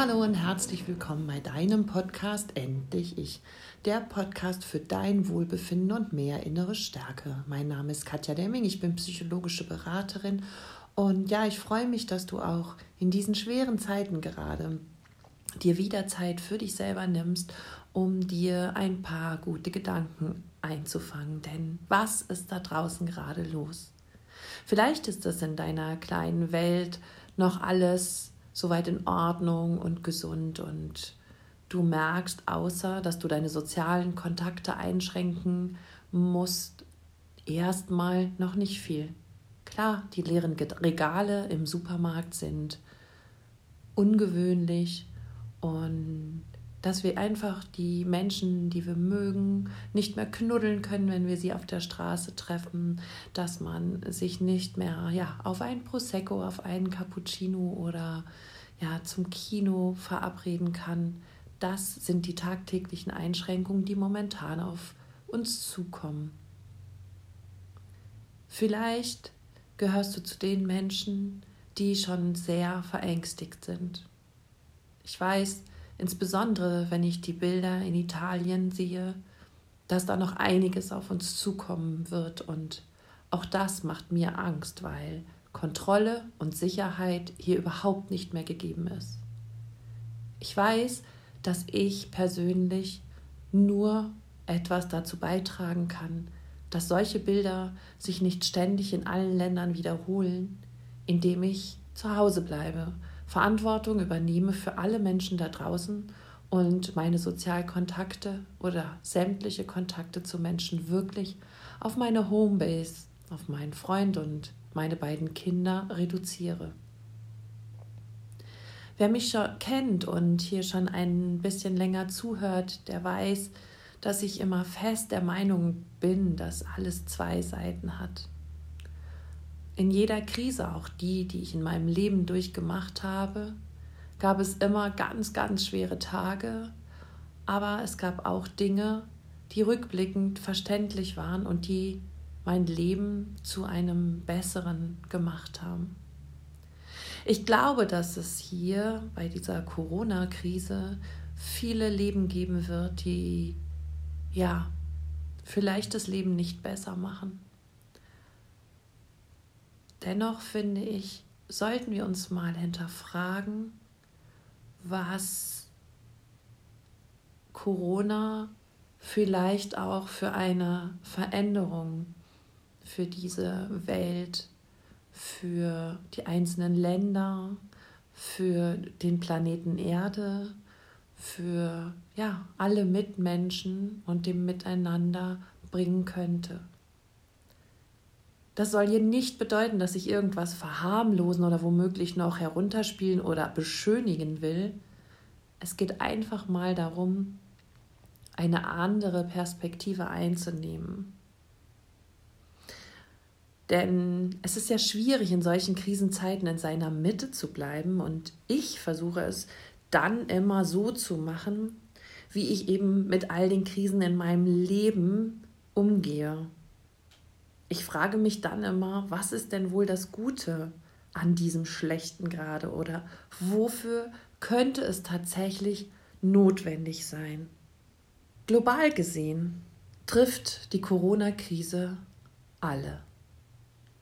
Hallo und herzlich willkommen bei deinem Podcast Endlich Ich, der Podcast für dein Wohlbefinden und mehr innere Stärke. Mein Name ist Katja Demming, ich bin psychologische Beraterin und ja, ich freue mich, dass du auch in diesen schweren Zeiten gerade dir wieder Zeit für dich selber nimmst, um dir ein paar gute Gedanken einzufangen. Denn was ist da draußen gerade los? Vielleicht ist das in deiner kleinen Welt noch alles soweit in Ordnung und gesund und du merkst, außer dass du deine sozialen Kontakte einschränken musst, erstmal noch nicht viel. Klar, die leeren Regale im Supermarkt sind ungewöhnlich und dass wir einfach die Menschen, die wir mögen, nicht mehr knuddeln können, wenn wir sie auf der Straße treffen, dass man sich nicht mehr ja, auf ein Prosecco, auf einen Cappuccino oder ja, zum Kino verabreden kann. Das sind die tagtäglichen Einschränkungen, die momentan auf uns zukommen. Vielleicht gehörst du zu den Menschen, die schon sehr verängstigt sind. Ich weiß, insbesondere wenn ich die Bilder in Italien sehe, dass da noch einiges auf uns zukommen wird und auch das macht mir Angst, weil Kontrolle und Sicherheit hier überhaupt nicht mehr gegeben ist. Ich weiß, dass ich persönlich nur etwas dazu beitragen kann, dass solche Bilder sich nicht ständig in allen Ländern wiederholen, indem ich zu Hause bleibe Verantwortung übernehme für alle Menschen da draußen und meine Sozialkontakte oder sämtliche Kontakte zu Menschen wirklich auf meine Homebase, auf meinen Freund und meine beiden Kinder reduziere. Wer mich schon kennt und hier schon ein bisschen länger zuhört, der weiß, dass ich immer fest der Meinung bin, dass alles zwei Seiten hat in jeder Krise, auch die, die ich in meinem Leben durchgemacht habe, gab es immer ganz, ganz schwere Tage, aber es gab auch Dinge, die rückblickend verständlich waren und die mein Leben zu einem besseren gemacht haben. Ich glaube, dass es hier bei dieser Corona-Krise viele Leben geben wird, die ja vielleicht das Leben nicht besser machen. Dennoch finde ich, sollten wir uns mal hinterfragen, was Corona vielleicht auch für eine Veränderung für diese Welt, für die einzelnen Länder, für den Planeten Erde, für ja, alle Mitmenschen und dem Miteinander bringen könnte. Das soll hier nicht bedeuten, dass ich irgendwas verharmlosen oder womöglich noch herunterspielen oder beschönigen will. Es geht einfach mal darum, eine andere Perspektive einzunehmen. Denn es ist ja schwierig, in solchen Krisenzeiten in seiner Mitte zu bleiben. Und ich versuche es dann immer so zu machen, wie ich eben mit all den Krisen in meinem Leben umgehe ich frage mich dann immer, was ist denn wohl das Gute an diesem Schlechten gerade oder wofür könnte es tatsächlich notwendig sein? Global gesehen trifft die Corona-Krise alle.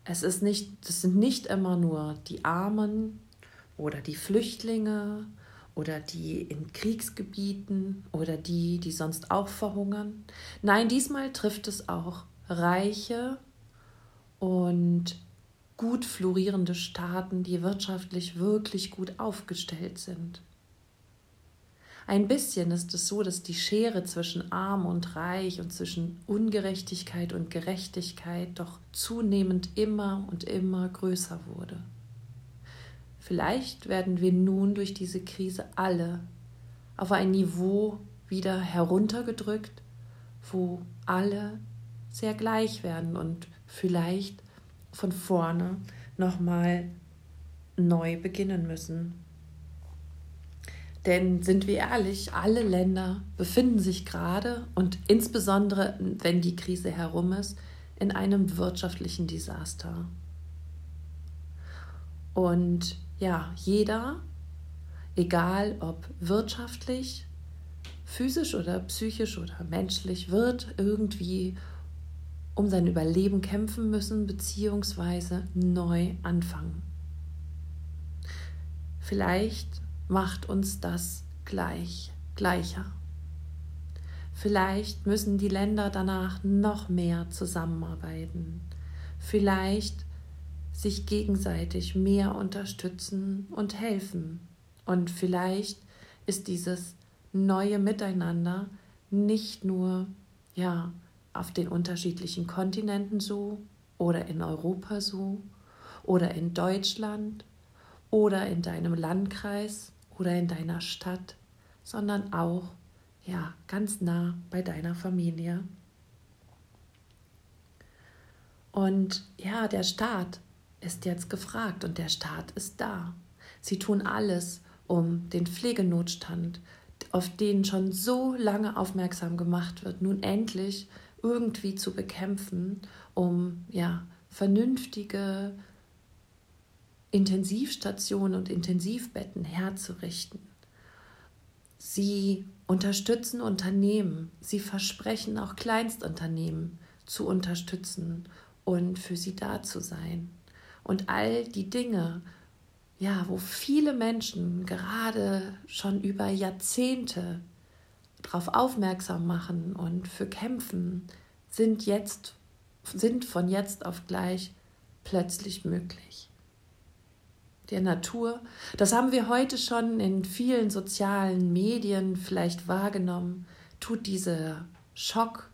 Es ist nicht, das sind nicht immer nur die Armen oder die Flüchtlinge oder die in Kriegsgebieten oder die, die sonst auch verhungern. Nein, diesmal trifft es auch Reiche und gut florierende Staaten, die wirtschaftlich wirklich gut aufgestellt sind. Ein bisschen ist es so, dass die Schere zwischen arm und reich und zwischen Ungerechtigkeit und Gerechtigkeit doch zunehmend immer und immer größer wurde. Vielleicht werden wir nun durch diese Krise alle auf ein Niveau wieder heruntergedrückt, wo alle sehr gleich werden und vielleicht von vorne nochmal neu beginnen müssen. Denn sind wir ehrlich, alle Länder befinden sich gerade und insbesondere, wenn die Krise herum ist, in einem wirtschaftlichen Desaster. Und ja, jeder, egal ob wirtschaftlich, physisch oder psychisch oder menschlich, wird irgendwie um sein Überleben kämpfen müssen beziehungsweise neu anfangen. Vielleicht macht uns das gleich, gleicher. Vielleicht müssen die Länder danach noch mehr zusammenarbeiten. Vielleicht sich gegenseitig mehr unterstützen und helfen. Und vielleicht ist dieses neue Miteinander nicht nur ja auf den unterschiedlichen Kontinenten so oder in Europa so oder in Deutschland oder in deinem Landkreis oder in deiner Stadt, sondern auch ja ganz nah bei deiner Familie. Und ja, der Staat ist jetzt gefragt und der Staat ist da. Sie tun alles, um den Pflegenotstand, auf den schon so lange aufmerksam gemacht wird, nun endlich irgendwie zu bekämpfen, um ja vernünftige Intensivstationen und Intensivbetten herzurichten. Sie unterstützen Unternehmen, sie versprechen auch Kleinstunternehmen zu unterstützen und für sie da zu sein. Und all die Dinge, ja, wo viele Menschen gerade schon über Jahrzehnte darauf aufmerksam machen und für kämpfen, sind jetzt sind von jetzt auf gleich plötzlich möglich. Der Natur, das haben wir heute schon in vielen sozialen Medien vielleicht wahrgenommen, tut dieser Schock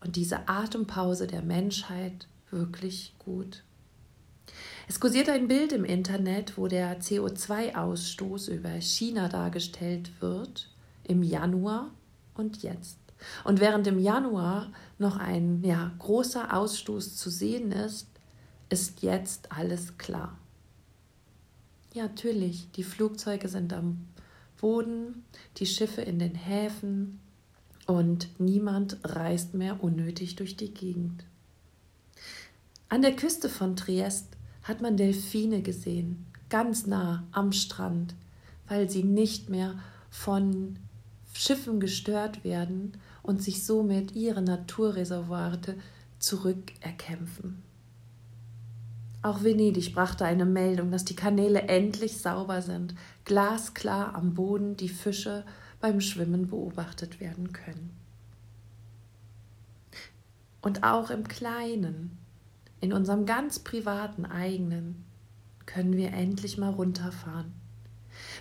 und diese Atempause der Menschheit wirklich gut. Es kursiert ein Bild im Internet, wo der CO2-Ausstoß über China dargestellt wird, im Januar und jetzt. Und während im Januar noch ein ja, großer Ausstoß zu sehen ist, ist jetzt alles klar. Ja, natürlich, die Flugzeuge sind am Boden, die Schiffe in den Häfen und niemand reist mehr unnötig durch die Gegend. An der Küste von Triest hat man Delfine gesehen, ganz nah am Strand, weil sie nicht mehr von Schiffen gestört werden und sich somit ihre Naturreservoire zurückerkämpfen. Auch Venedig brachte eine Meldung, dass die Kanäle endlich sauber sind, glasklar am Boden die Fische beim Schwimmen beobachtet werden können. Und auch im Kleinen in unserem ganz privaten eigenen, können wir endlich mal runterfahren.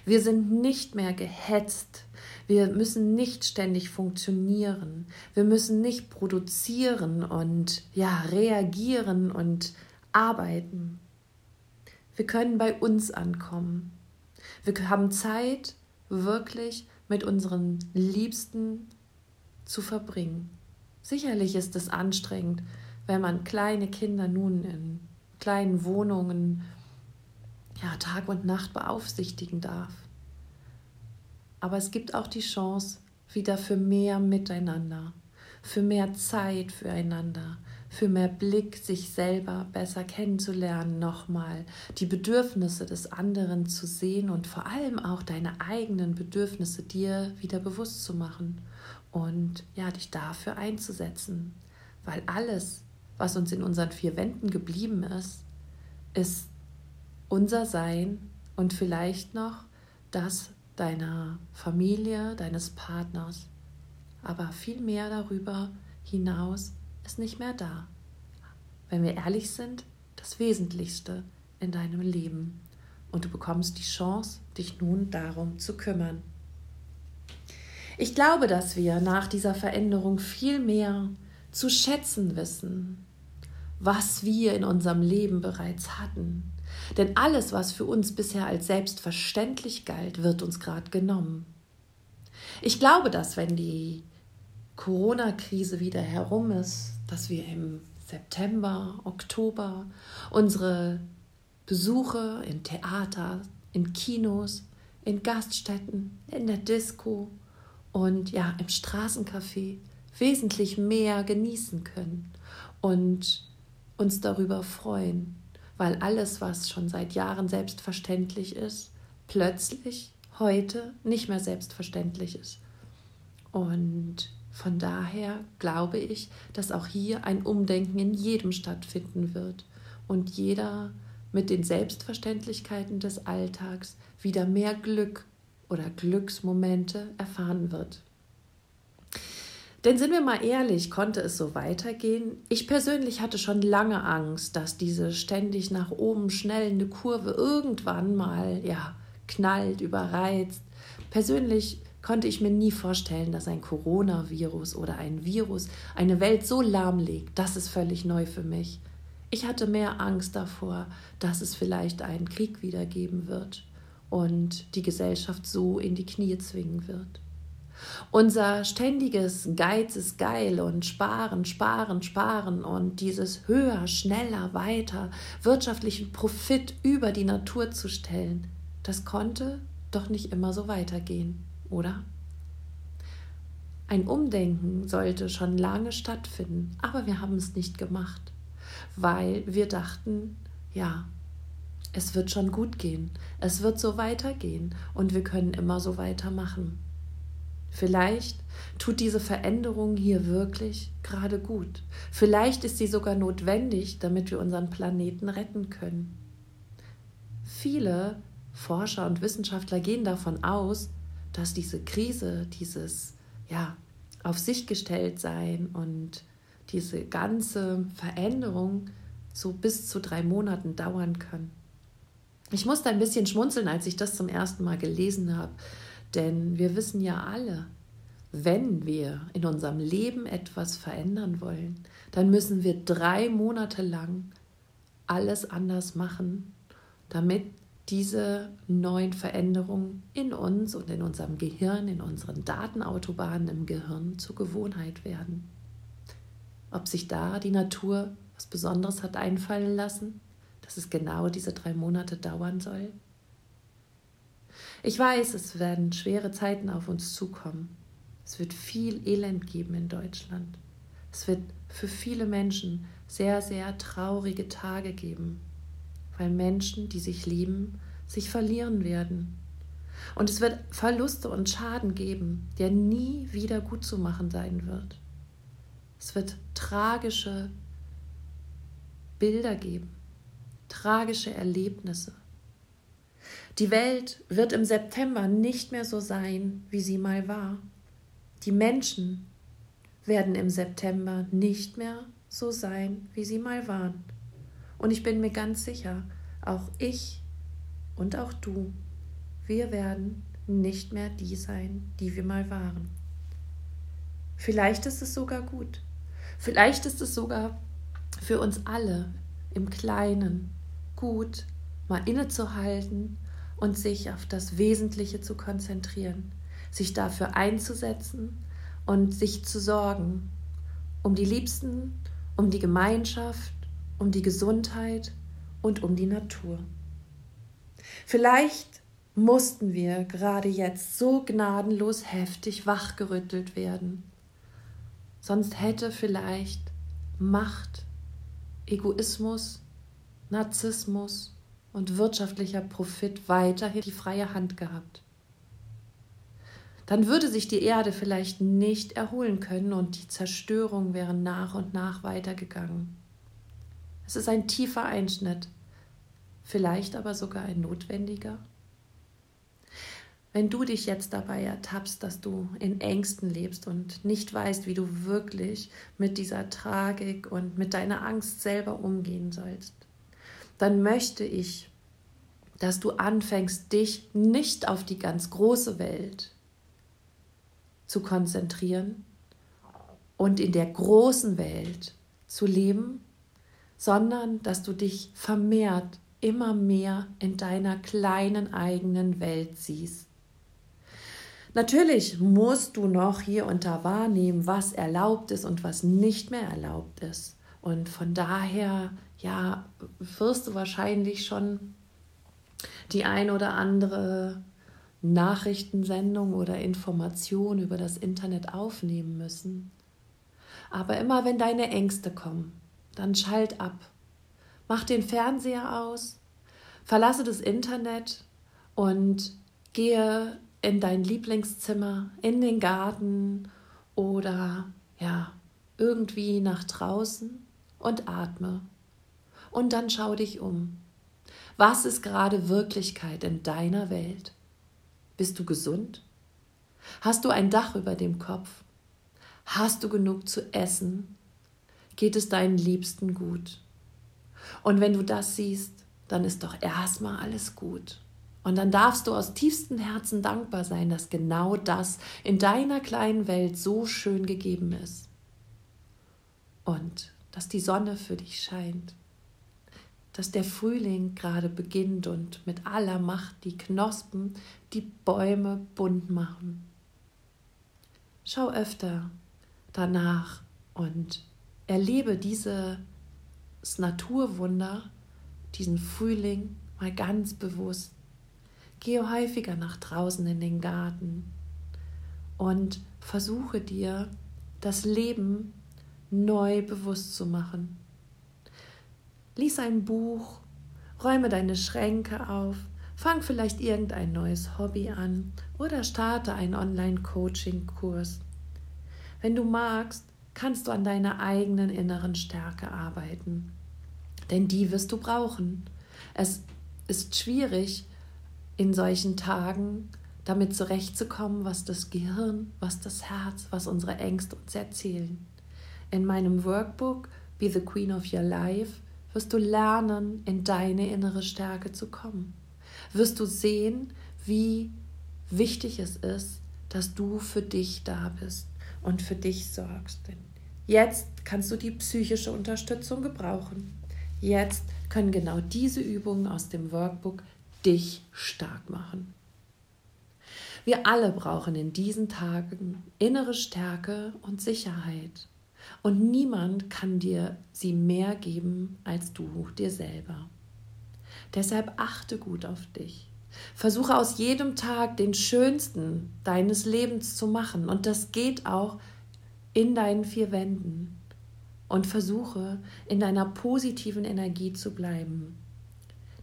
Wir sind nicht mehr gehetzt. Wir müssen nicht ständig funktionieren. Wir müssen nicht produzieren und ja, reagieren und arbeiten. Wir können bei uns ankommen. Wir haben Zeit, wirklich mit unseren Liebsten zu verbringen. Sicherlich ist es anstrengend, wenn man kleine Kinder nun in kleinen Wohnungen ja, Tag und Nacht beaufsichtigen darf. Aber es gibt auch die Chance wieder für mehr Miteinander, für mehr Zeit füreinander, für mehr Blick, sich selber besser kennenzulernen, nochmal die Bedürfnisse des anderen zu sehen und vor allem auch deine eigenen Bedürfnisse dir wieder bewusst zu machen und ja, dich dafür einzusetzen, weil alles, was uns in unseren vier Wänden geblieben ist, ist unser Sein und vielleicht noch das deiner Familie, deines Partners. Aber viel mehr darüber hinaus ist nicht mehr da. Wenn wir ehrlich sind, das Wesentlichste in deinem Leben. Und du bekommst die Chance, dich nun darum zu kümmern. Ich glaube, dass wir nach dieser Veränderung viel mehr zu schätzen wissen, was wir in unserem Leben bereits hatten. Denn alles, was für uns bisher als selbstverständlich galt, wird uns gerade genommen. Ich glaube, dass wenn die Corona-Krise wieder herum ist, dass wir im September, Oktober unsere Besuche in Theater, in Kinos, in Gaststätten, in der Disco und ja im Straßencafé wesentlich mehr genießen können und uns darüber freuen, weil alles, was schon seit Jahren selbstverständlich ist, plötzlich heute nicht mehr selbstverständlich ist. Und von daher glaube ich, dass auch hier ein Umdenken in jedem stattfinden wird und jeder mit den Selbstverständlichkeiten des Alltags wieder mehr Glück oder Glücksmomente erfahren wird. Denn sind wir mal ehrlich, konnte es so weitergehen? Ich persönlich hatte schon lange Angst, dass diese ständig nach oben schnellende Kurve irgendwann mal, ja, knallt, überreizt. Persönlich konnte ich mir nie vorstellen, dass ein Coronavirus oder ein Virus eine Welt so lahmlegt. Das ist völlig neu für mich. Ich hatte mehr Angst davor, dass es vielleicht einen Krieg wieder geben wird und die Gesellschaft so in die Knie zwingen wird. Unser ständiges Geiz ist geil und sparen, sparen, sparen und dieses höher, schneller, weiter, wirtschaftlichen Profit über die Natur zu stellen, das konnte doch nicht immer so weitergehen, oder? Ein Umdenken sollte schon lange stattfinden, aber wir haben es nicht gemacht, weil wir dachten, ja, es wird schon gut gehen, es wird so weitergehen und wir können immer so weitermachen. Vielleicht tut diese Veränderung hier wirklich gerade gut. Vielleicht ist sie sogar notwendig, damit wir unseren Planeten retten können. Viele Forscher und Wissenschaftler gehen davon aus, dass diese Krise, dieses ja, auf sich gestellt sein und diese ganze Veränderung so bis zu drei Monaten dauern kann. Ich musste ein bisschen schmunzeln, als ich das zum ersten Mal gelesen habe, denn wir wissen ja alle, wenn wir in unserem Leben etwas verändern wollen, dann müssen wir drei Monate lang alles anders machen, damit diese neuen Veränderungen in uns und in unserem Gehirn, in unseren Datenautobahnen im Gehirn zur Gewohnheit werden. Ob sich da die Natur was Besonderes hat einfallen lassen, dass es genau diese drei Monate dauern soll? Ich weiß, es werden schwere Zeiten auf uns zukommen. Es wird viel Elend geben in Deutschland. Es wird für viele Menschen sehr, sehr traurige Tage geben, weil Menschen, die sich lieben, sich verlieren werden. Und es wird Verluste und Schaden geben, der nie wieder gut zu machen sein wird. Es wird tragische Bilder geben, tragische Erlebnisse. Die Welt wird im September nicht mehr so sein, wie sie mal war. Die Menschen werden im September nicht mehr so sein, wie sie mal waren. Und ich bin mir ganz sicher, auch ich und auch du, wir werden nicht mehr die sein, die wir mal waren. Vielleicht ist es sogar gut. Vielleicht ist es sogar für uns alle im Kleinen gut, mal innezuhalten und sich auf das Wesentliche zu konzentrieren, sich dafür einzusetzen und sich zu sorgen um die Liebsten, um die Gemeinschaft, um die Gesundheit und um die Natur. Vielleicht mussten wir gerade jetzt so gnadenlos heftig wachgerüttelt werden. Sonst hätte vielleicht Macht, Egoismus, Narzissmus und wirtschaftlicher Profit weiterhin die freie Hand gehabt. Dann würde sich die Erde vielleicht nicht erholen können und die Zerstörung wäre nach und nach weitergegangen. Es ist ein tiefer Einschnitt, vielleicht aber sogar ein notwendiger. Wenn du dich jetzt dabei ertappst, dass du in Ängsten lebst und nicht weißt, wie du wirklich mit dieser Tragik und mit deiner Angst selber umgehen sollst, dann möchte ich, dass du anfängst, dich nicht auf die ganz große Welt zu konzentrieren und in der großen Welt zu leben, sondern dass du dich vermehrt immer mehr in deiner kleinen eigenen Welt siehst. Natürlich musst du noch hier und da wahrnehmen, was erlaubt ist und was nicht mehr erlaubt ist. Und von daher ja, wirst du wahrscheinlich schon die ein oder andere Nachrichtensendung oder Information über das Internet aufnehmen müssen. Aber immer wenn deine Ängste kommen, dann schalt ab. Mach den Fernseher aus, verlasse das Internet und Gehe in dein Lieblingszimmer, in den Garten oder ja, irgendwie nach draußen und atme. Und dann schau dich um. Was ist gerade Wirklichkeit in deiner Welt? Bist du gesund? Hast du ein Dach über dem Kopf? Hast du genug zu essen? Geht es deinen Liebsten gut? Und wenn du das siehst, dann ist doch erstmal alles gut. Und dann darfst du aus tiefstem Herzen dankbar sein, dass genau das in deiner kleinen Welt so schön gegeben ist. Und dass die Sonne für dich scheint. Dass der Frühling gerade beginnt und mit aller Macht die Knospen die Bäume bunt machen. Schau öfter danach und erlebe dieses Naturwunder, diesen Frühling mal ganz bewusst. Gehe häufiger nach draußen in den Garten und versuche dir das Leben neu bewusst zu machen. Lies ein Buch, räume deine Schränke auf, fang vielleicht irgendein neues Hobby an oder starte einen Online-Coaching-Kurs. Wenn du magst, kannst du an deiner eigenen inneren Stärke arbeiten, denn die wirst du brauchen. Es ist schwierig, in solchen Tagen damit zurechtzukommen, was das Gehirn, was das Herz, was unsere Ängste uns erzählen. In meinem Workbook Be the Queen of Your Life wirst du lernen, in deine innere Stärke zu kommen. Wirst du sehen, wie wichtig es ist, dass du für dich da bist und für dich sorgst. Denn jetzt kannst du die psychische Unterstützung gebrauchen. Jetzt können genau diese Übungen aus dem Workbook dich stark machen. Wir alle brauchen in diesen Tagen innere Stärke und Sicherheit. Und niemand kann dir sie mehr geben als du dir selber. Deshalb achte gut auf dich. Versuche aus jedem Tag den schönsten deines Lebens zu machen. Und das geht auch in deinen vier Wänden. Und versuche in deiner positiven Energie zu bleiben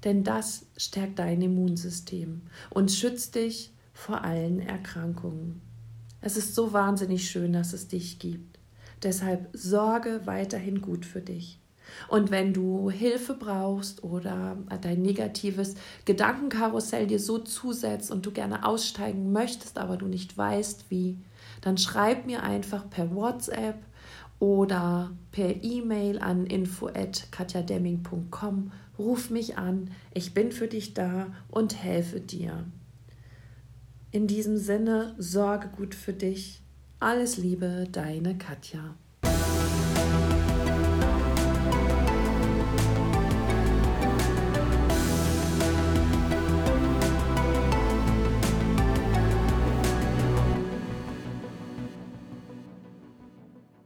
denn das stärkt dein Immunsystem und schützt dich vor allen Erkrankungen. Es ist so wahnsinnig schön, dass es dich gibt. Deshalb sorge weiterhin gut für dich. Und wenn du Hilfe brauchst oder dein negatives Gedankenkarussell dir so zusetzt und du gerne aussteigen möchtest, aber du nicht weißt wie, dann schreib mir einfach per WhatsApp oder per E-Mail an info@katjademming.com. Ruf mich an, ich bin für dich da und helfe dir. In diesem Sinne, sorge gut für dich. Alles Liebe, deine Katja.